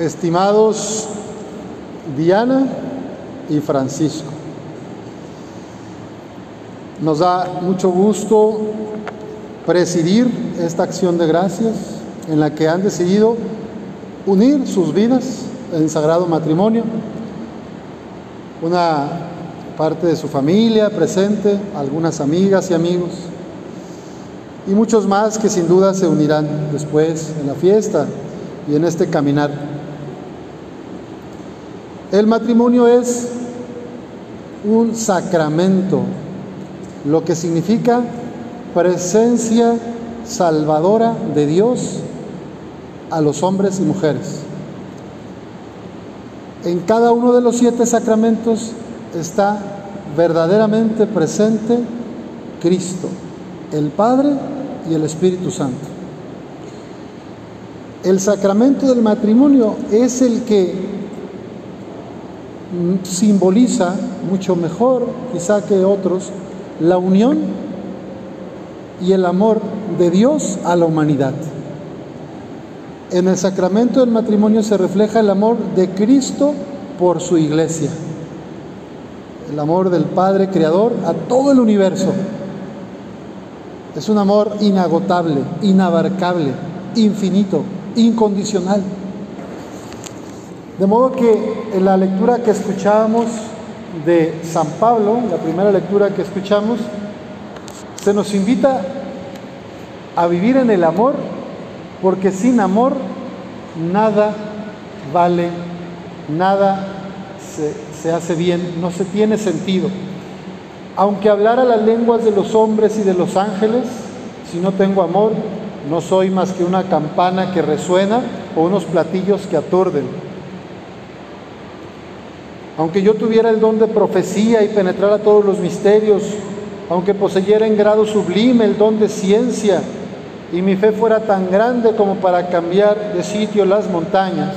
estimados Diana y Francisco. Nos da mucho gusto presidir esta acción de gracias en la que han decidido unir sus vidas en sagrado matrimonio. Una parte de su familia presente, algunas amigas y amigos, y muchos más que sin duda se unirán después en la fiesta y en este caminar. El matrimonio es un sacramento, lo que significa presencia salvadora de Dios a los hombres y mujeres. En cada uno de los siete sacramentos está verdaderamente presente Cristo, el Padre y el Espíritu Santo. El sacramento del matrimonio es el que simboliza mucho mejor, quizá que otros, la unión y el amor de Dios a la humanidad. En el sacramento del matrimonio se refleja el amor de Cristo por su iglesia, el amor del Padre Creador a todo el universo. Es un amor inagotable, inabarcable, infinito, incondicional. De modo que en la lectura que escuchábamos de San Pablo, la primera lectura que escuchamos, se nos invita a vivir en el amor, porque sin amor nada vale, nada se, se hace bien, no se tiene sentido. Aunque hablara las lenguas de los hombres y de los ángeles, si no tengo amor, no soy más que una campana que resuena o unos platillos que aturden. Aunque yo tuviera el don de profecía y penetrara todos los misterios, aunque poseyera en grado sublime el don de ciencia y mi fe fuera tan grande como para cambiar de sitio las montañas,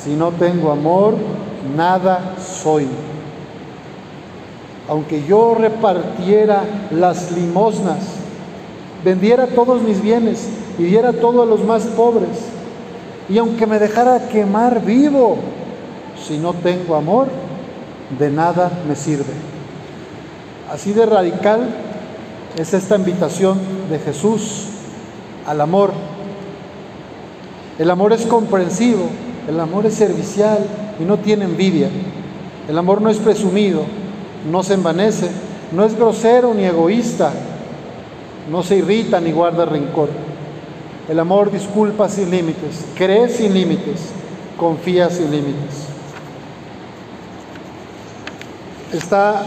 si no tengo amor, nada soy. Aunque yo repartiera las limosnas, vendiera todos mis bienes y diera todo a los más pobres, y aunque me dejara quemar vivo, si no tengo amor, de nada me sirve. Así de radical es esta invitación de Jesús al amor. El amor es comprensivo, el amor es servicial y no tiene envidia. El amor no es presumido, no se envanece, no es grosero ni egoísta, no se irrita ni guarda rencor. El amor disculpa sin límites, cree sin límites, confía sin límites. Está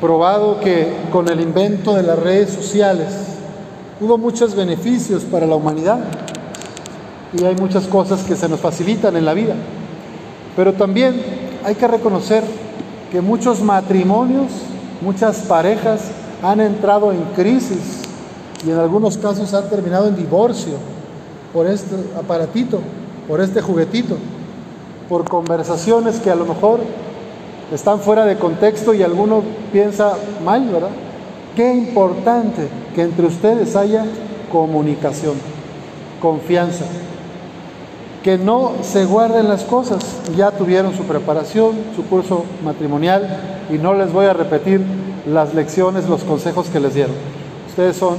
probado que con el invento de las redes sociales hubo muchos beneficios para la humanidad y hay muchas cosas que se nos facilitan en la vida. Pero también hay que reconocer que muchos matrimonios, muchas parejas han entrado en crisis y en algunos casos han terminado en divorcio por este aparatito, por este juguetito, por conversaciones que a lo mejor están fuera de contexto y alguno piensa mal, ¿verdad? Qué importante que entre ustedes haya comunicación, confianza, que no se guarden las cosas. Ya tuvieron su preparación, su curso matrimonial y no les voy a repetir las lecciones, los consejos que les dieron. Ustedes son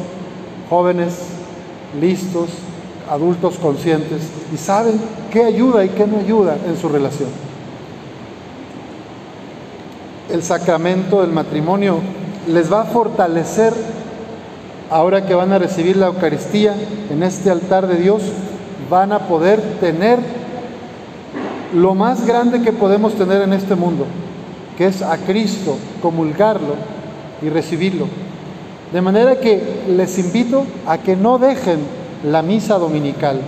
jóvenes, listos, adultos conscientes y saben qué ayuda y qué no ayuda en su relación el sacramento del matrimonio les va a fortalecer ahora que van a recibir la Eucaristía en este altar de Dios, van a poder tener lo más grande que podemos tener en este mundo, que es a Cristo, comulgarlo y recibirlo. De manera que les invito a que no dejen la misa dominical.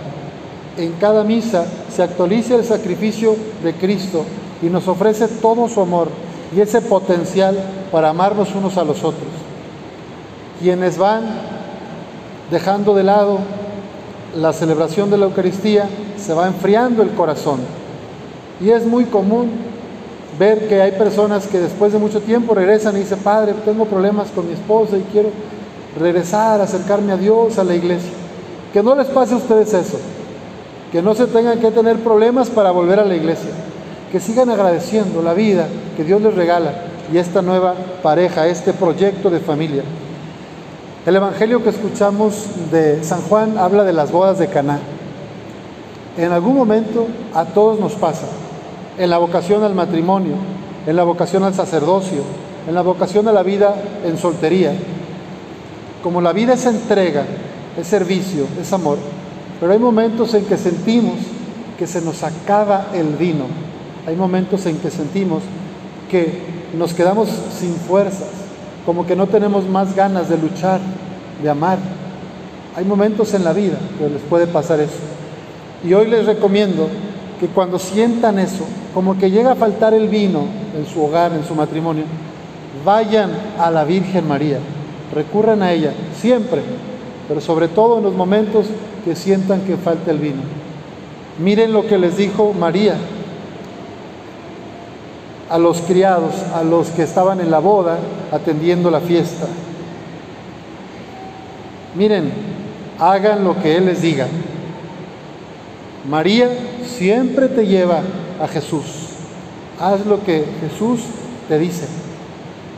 En cada misa se actualiza el sacrificio de Cristo y nos ofrece todo su amor y ese potencial para amarnos unos a los otros. Quienes van dejando de lado la celebración de la Eucaristía, se va enfriando el corazón. Y es muy común ver que hay personas que después de mucho tiempo regresan y dicen, Padre, tengo problemas con mi esposa y quiero regresar, acercarme a Dios, a la iglesia. Que no les pase a ustedes eso. que no se tengan que tener problemas para volver a la iglesia, que sigan agradeciendo la vida que Dios les regala y esta nueva pareja, este proyecto de familia. El evangelio que escuchamos de San Juan habla de las bodas de Caná. En algún momento a todos nos pasa, en la vocación al matrimonio, en la vocación al sacerdocio, en la vocación a la vida en soltería. Como la vida es entrega, es servicio, es amor, pero hay momentos en que sentimos que se nos acaba el vino. Hay momentos en que sentimos que nos quedamos sin fuerzas, como que no tenemos más ganas de luchar, de amar. Hay momentos en la vida que les puede pasar eso. Y hoy les recomiendo que cuando sientan eso, como que llega a faltar el vino en su hogar, en su matrimonio, vayan a la Virgen María, recurran a ella, siempre, pero sobre todo en los momentos que sientan que falta el vino. Miren lo que les dijo María a los criados, a los que estaban en la boda atendiendo la fiesta. Miren, hagan lo que Él les diga. María siempre te lleva a Jesús. Haz lo que Jesús te dice,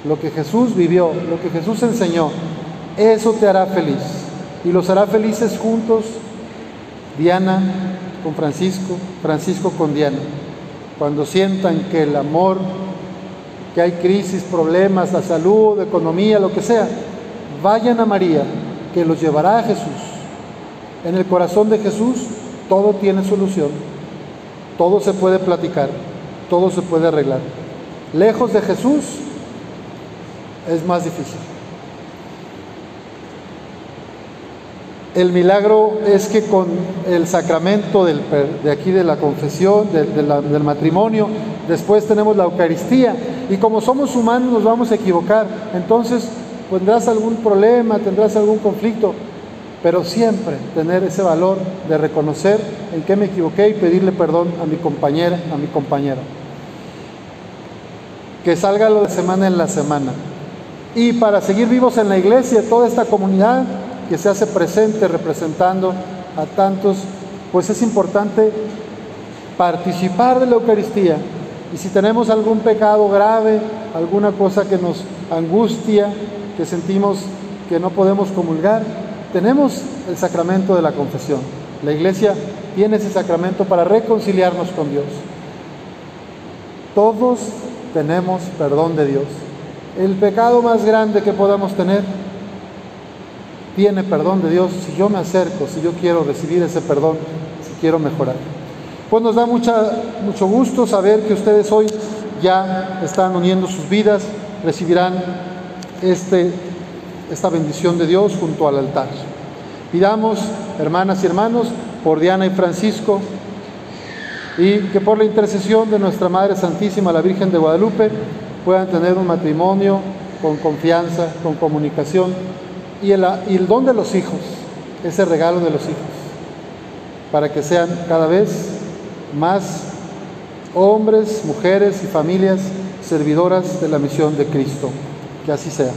lo que Jesús vivió, lo que Jesús enseñó. Eso te hará feliz. Y los hará felices juntos, Diana con Francisco, Francisco con Diana cuando sientan que el amor, que hay crisis, problemas, la salud, economía, lo que sea, vayan a María, que los llevará a Jesús. En el corazón de Jesús todo tiene solución, todo se puede platicar, todo se puede arreglar. Lejos de Jesús es más difícil. El milagro es que con el sacramento de aquí de la confesión, del matrimonio, después tenemos la Eucaristía y como somos humanos nos vamos a equivocar. Entonces tendrás algún problema, tendrás algún conflicto, pero siempre tener ese valor de reconocer en qué me equivoqué y pedirle perdón a mi compañera, a mi compañero. Que salga lo de semana en la semana. Y para seguir vivos en la iglesia, toda esta comunidad, que se hace presente representando a tantos, pues es importante participar de la Eucaristía. Y si tenemos algún pecado grave, alguna cosa que nos angustia, que sentimos que no podemos comulgar, tenemos el sacramento de la confesión. La iglesia tiene ese sacramento para reconciliarnos con Dios. Todos tenemos perdón de Dios. El pecado más grande que podamos tener tiene perdón de Dios si yo me acerco, si yo quiero recibir ese perdón, si quiero mejorar. Pues nos da mucha, mucho gusto saber que ustedes hoy ya están uniendo sus vidas, recibirán este, esta bendición de Dios junto al altar. Pidamos, hermanas y hermanos, por Diana y Francisco, y que por la intercesión de nuestra Madre Santísima, la Virgen de Guadalupe, puedan tener un matrimonio con confianza, con comunicación y el, don de los hijos, ese regalo de los hijos, para que sean cada vez más hombres, mujeres y familias servidoras de la misión de Cristo. Que así sea.